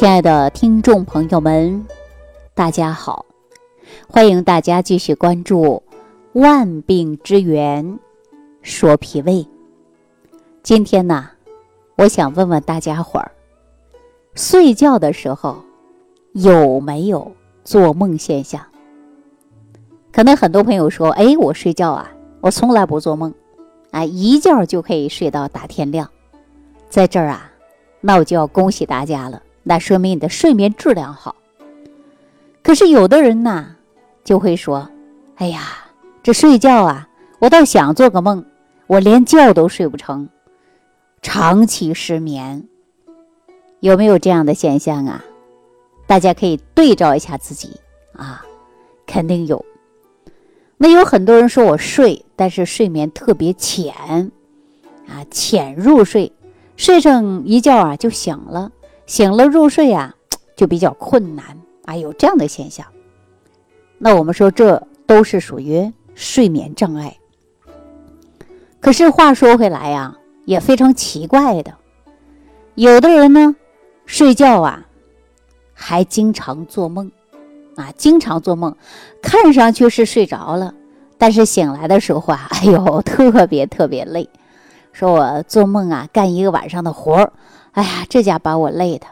亲爱的听众朋友们，大家好！欢迎大家继续关注《万病之源说脾胃》。今天呢，我想问问大家伙儿，睡觉的时候有没有做梦现象？可能很多朋友说：“哎，我睡觉啊，我从来不做梦，啊，一觉就可以睡到大天亮。”在这儿啊，那我就要恭喜大家了。那说明你的睡眠质量好。可是有的人呢，就会说：“哎呀，这睡觉啊，我倒想做个梦，我连觉都睡不成，长期失眠。”有没有这样的现象啊？大家可以对照一下自己啊，肯定有。那有很多人说我睡，但是睡眠特别浅啊，浅入睡，睡上一觉啊就醒了。醒了入睡啊，就比较困难啊，有这样的现象。那我们说这都是属于睡眠障碍。可是话说回来呀，也非常奇怪的，有的人呢，睡觉啊，还经常做梦啊，经常做梦，看上去是睡着了，但是醒来的时候啊，哎呦，特别特别累，说我做梦啊，干一个晚上的活儿。哎呀，这家把我累的。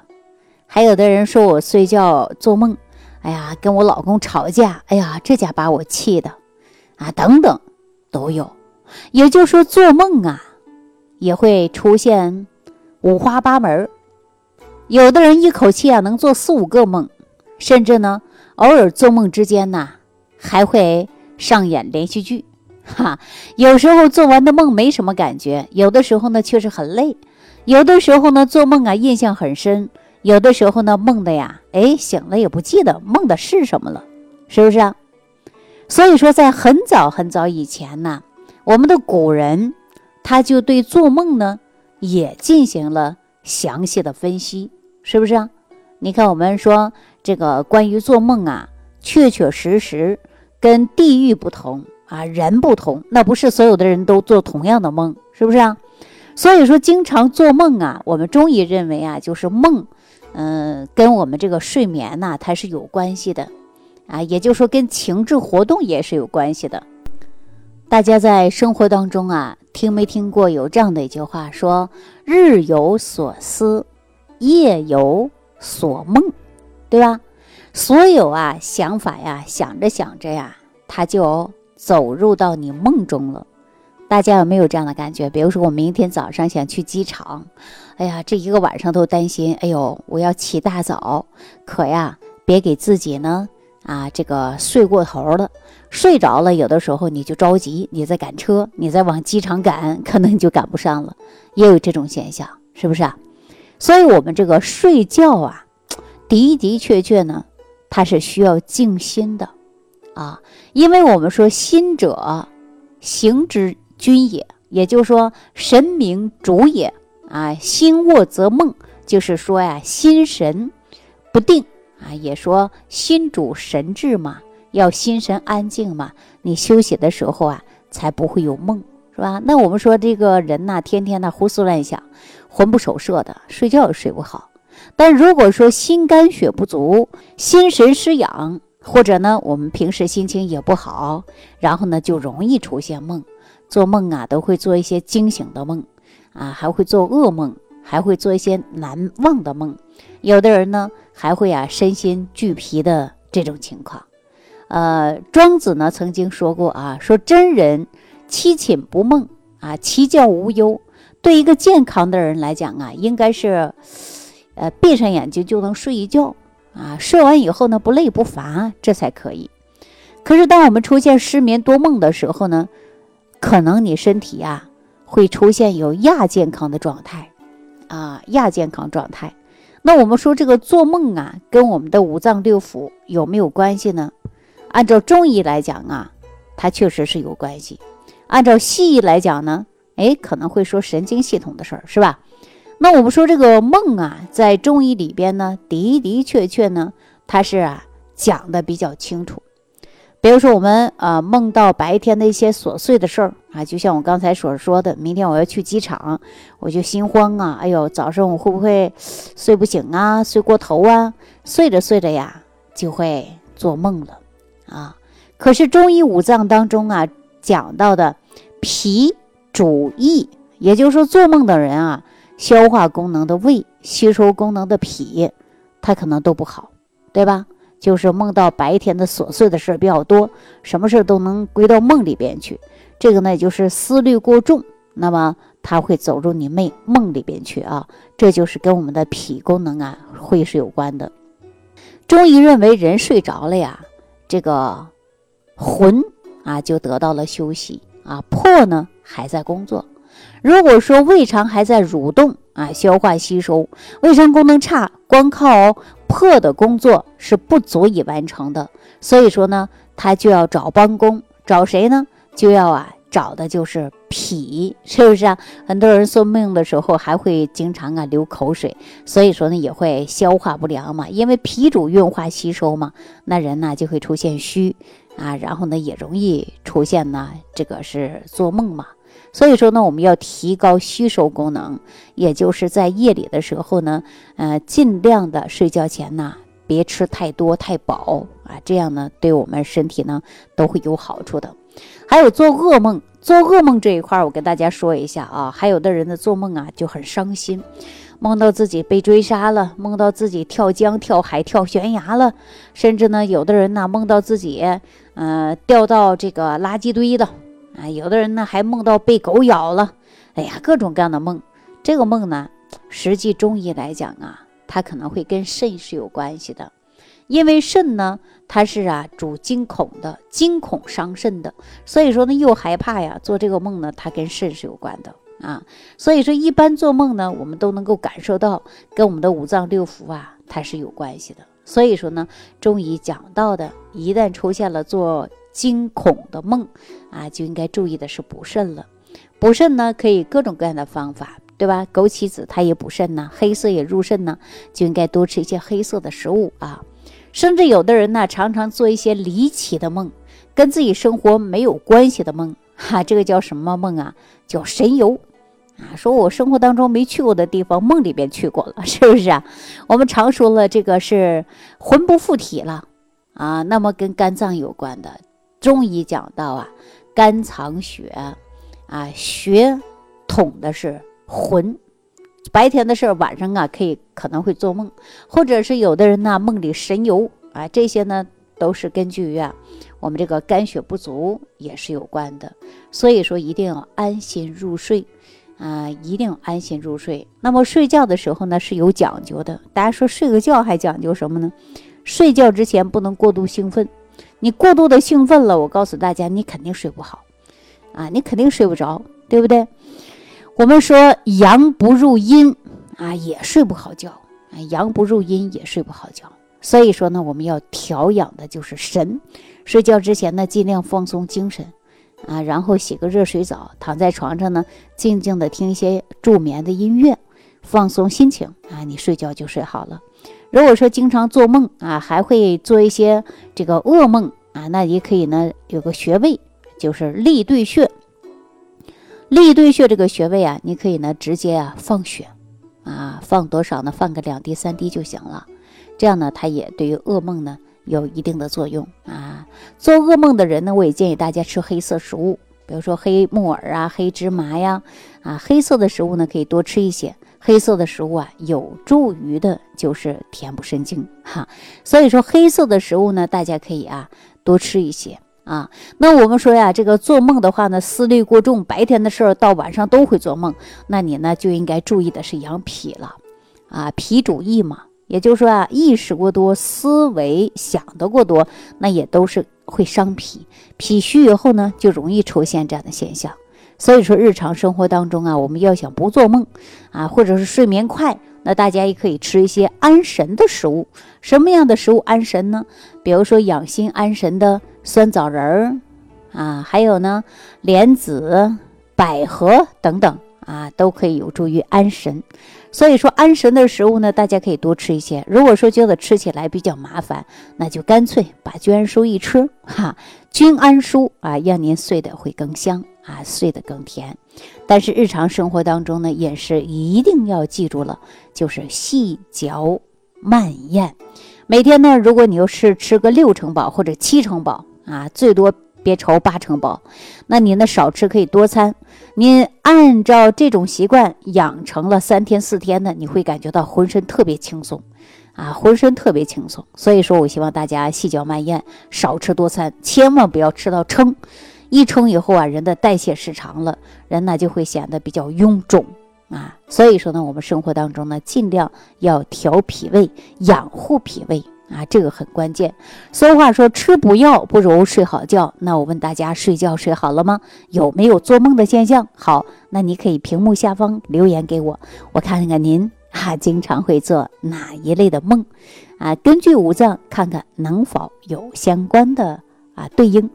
还有的人说我睡觉做梦，哎呀，跟我老公吵架，哎呀，这家把我气的，啊，等等，都有。也就是说，做梦啊，也会出现五花八门。有的人一口气啊能做四五个梦，甚至呢，偶尔做梦之间呢，还会上演连续剧。哈，有时候做完的梦没什么感觉，有的时候呢确实很累。有的时候呢，做梦啊，印象很深；有的时候呢，梦的呀，哎，醒了也不记得梦的是什么了，是不是啊？所以说，在很早很早以前呢，我们的古人他就对做梦呢也进行了详细的分析，是不是啊？你看，我们说这个关于做梦啊，确确实实跟地域不同啊，人不同，那不是所有的人都做同样的梦，是不是啊？所以说，经常做梦啊，我们中医认为啊，就是梦，嗯，跟我们这个睡眠呐，它是有关系的，啊，也就是说跟情志活动也是有关系的。大家在生活当中啊，听没听过有这样的一句话，说“日有所思，夜有所梦”，对吧？所有啊想法呀，想着想着呀，它就走入到你梦中了。大家有没有这样的感觉？比如说，我明天早上想去机场，哎呀，这一个晚上都担心，哎呦，我要起大早，可呀，别给自己呢啊，这个睡过头了，睡着了，有的时候你就着急，你在赶车，你在往机场赶，可能就赶不上了，也有这种现象，是不是啊？所以，我们这个睡觉啊，的的确确呢，它是需要静心的啊，因为我们说心者行之。君也，也就是说神明主也啊，心卧则梦，就是说呀，心神不定啊，也说心主神志嘛，要心神安静嘛，你休息的时候啊，才不会有梦，是吧？那我们说这个人呐，天天的胡思乱想，魂不守舍的，睡觉也睡不好。但如果说心肝血不足，心神失养，或者呢，我们平时心情也不好，然后呢，就容易出现梦。做梦啊，都会做一些惊醒的梦，啊，还会做噩梦，还会做一些难忘的梦。有的人呢，还会啊身心俱疲的这种情况。呃，庄子呢曾经说过啊，说真人七寝不梦啊，其觉无忧。对一个健康的人来讲啊，应该是，呃，闭上眼睛就能睡一觉啊，睡完以后呢不累不乏，这才可以。可是当我们出现失眠多梦的时候呢？可能你身体呀会出现有亚健康的状态，啊，亚健康状态。那我们说这个做梦啊，跟我们的五脏六腑有没有关系呢？按照中医来讲啊，它确实是有关系。按照西医来讲呢，哎，可能会说神经系统的事儿，是吧？那我们说这个梦啊，在中医里边呢，的的确确呢，它是啊讲的比较清楚。比如说，我们呃梦到白天的一些琐碎的事儿啊，就像我刚才所说的，明天我要去机场，我就心慌啊！哎呦，早上我会不会睡不醒啊？睡过头啊？睡着睡着呀，就会做梦了啊！可是中医五脏当中啊，讲到的脾主意，也就是说，做梦的人啊，消化功能的胃、吸收功能的脾，他可能都不好，对吧？就是梦到白天的琐碎的事比较多，什么事都能归到梦里边去。这个呢，就是思虑过重，那么他会走入你梦梦里边去啊。这就是跟我们的脾功能啊会是有关的。中医认为，人睡着了呀，这个魂啊就得到了休息啊，魄呢还在工作。如果说胃肠还在蠕动啊，消化吸收，胃肠功能差，光靠破的工作是不足以完成的。所以说呢，他就要找帮工，找谁呢？就要啊，找的就是脾，是不是啊？很多人做梦的时候还会经常啊流口水，所以说呢也会消化不良嘛，因为脾主运化吸收嘛，那人呢就会出现虚啊，然后呢也容易出现呢这个是做梦嘛。所以说呢，我们要提高吸收功能，也就是在夜里的时候呢，呃，尽量的睡觉前呢别吃太多太饱啊，这样呢对我们身体呢都会有好处的。还有做噩梦，做噩梦这一块，我跟大家说一下啊。还有的人的做梦啊就很伤心，梦到自己被追杀了，梦到自己跳江、跳海、跳悬崖了，甚至呢，有的人呢梦到自己，呃，掉到这个垃圾堆的啊。有的人呢还梦到被狗咬了，哎呀，各种各样的梦。这个梦呢，实际中医来讲啊，它可能会跟肾是有关系的。因为肾呢，它是啊主惊恐的，惊恐伤肾的，所以说呢又害怕呀，做这个梦呢，它跟肾是有关的啊。所以说一般做梦呢，我们都能够感受到跟我们的五脏六腑啊，它是有关系的。所以说呢，中医讲到的，一旦出现了做惊恐的梦啊，就应该注意的是补肾了。补肾呢，可以各种各样的方法，对吧？枸杞子它也补肾呢，黑色也入肾呢，就应该多吃一些黑色的食物啊。甚至有的人呢，常常做一些离奇的梦，跟自己生活没有关系的梦，哈，这个叫什么梦啊？叫神游，啊，说我生活当中没去过的地方，梦里边去过了，是不是啊？我们常说了，这个是魂不附体了，啊，那么跟肝脏有关的，中医讲到啊，肝藏血，啊，血统的是魂。白天的事儿，晚上啊可以可能会做梦，或者是有的人呢梦里神游啊，这些呢都是根据啊我们这个肝血不足也是有关的，所以说一定要安心入睡啊，一定安心入睡。那么睡觉的时候呢是有讲究的，大家说睡个觉还讲究什么呢？睡觉之前不能过度兴奋，你过度的兴奋了，我告诉大家你肯定睡不好啊，你肯定睡不着，对不对？我们说阳不入阴啊，也睡不好觉啊。阳不入阴也睡不好觉，所以说呢，我们要调养的就是神。睡觉之前呢，尽量放松精神啊，然后洗个热水澡，躺在床上呢，静静的听一些助眠的音乐，放松心情啊，你睡觉就睡好了。如果说经常做梦啊，还会做一些这个噩梦啊，那也可以呢，有个穴位就是立对穴。立对穴这个穴位啊，你可以呢直接啊放血，啊放多少呢？放个两滴三滴就行了。这样呢，它也对于噩梦呢有一定的作用啊。做噩梦的人呢，我也建议大家吃黑色食物，比如说黑木耳啊、黑芝麻呀，啊黑色的食物呢可以多吃一些。黑色的食物啊，有助于的就是填补肾精哈。所以说黑色的食物呢，大家可以啊多吃一些。啊，那我们说呀，这个做梦的话呢，思虑过重，白天的事儿到晚上都会做梦，那你呢就应该注意的是养脾了，啊，脾主意嘛，也就是说啊，意识过多，思维想的过多，那也都是会伤脾，脾虚以后呢，就容易出现这样的现象。所以说，日常生活当中啊，我们要想不做梦啊，或者是睡眠快，那大家也可以吃一些安神的食物。什么样的食物安神呢？比如说养心安神的。酸枣仁儿啊，还有呢，莲子、百合等等啊，都可以有助于安神。所以说，安神的食物呢，大家可以多吃一些。如果说觉得吃起来比较麻烦，那就干脆把君安舒一吃哈，君安舒啊，让您睡得会更香啊，睡得更甜。但是日常生活当中呢，饮食一定要记住了，就是细嚼慢咽。每天呢，如果你要是吃个六成饱或者七成饱啊，最多别超八成饱，那您呢少吃可以多餐。您按照这种习惯养成了三天四天呢，你会感觉到浑身特别轻松，啊，浑身特别轻松。所以说我希望大家细嚼慢咽，少吃多餐，千万不要吃到撑。一冲以后啊，人的代谢失常了，人呢就会显得比较臃肿啊。所以说呢，我们生活当中呢，尽量要调脾胃，养护脾胃啊，这个很关键。俗话说，吃补药不如睡好觉。那我问大家，睡觉睡好了吗？有没有做梦的现象？好，那你可以屏幕下方留言给我，我看看您啊，经常会做哪一类的梦啊？根据五脏看看能否有相关的啊对应。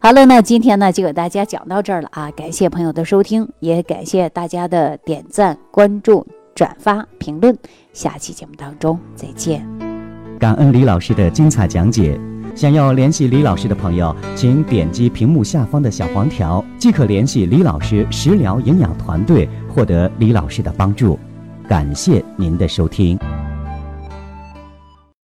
好了，那今天呢就给大家讲到这儿了啊！感谢朋友的收听，也感谢大家的点赞、关注、转发、评论。下期节目当中再见。感恩李老师的精彩讲解。想要联系李老师的朋友，请点击屏幕下方的小黄条，即可联系李老师食疗营养团队，获得李老师的帮助。感谢您的收听。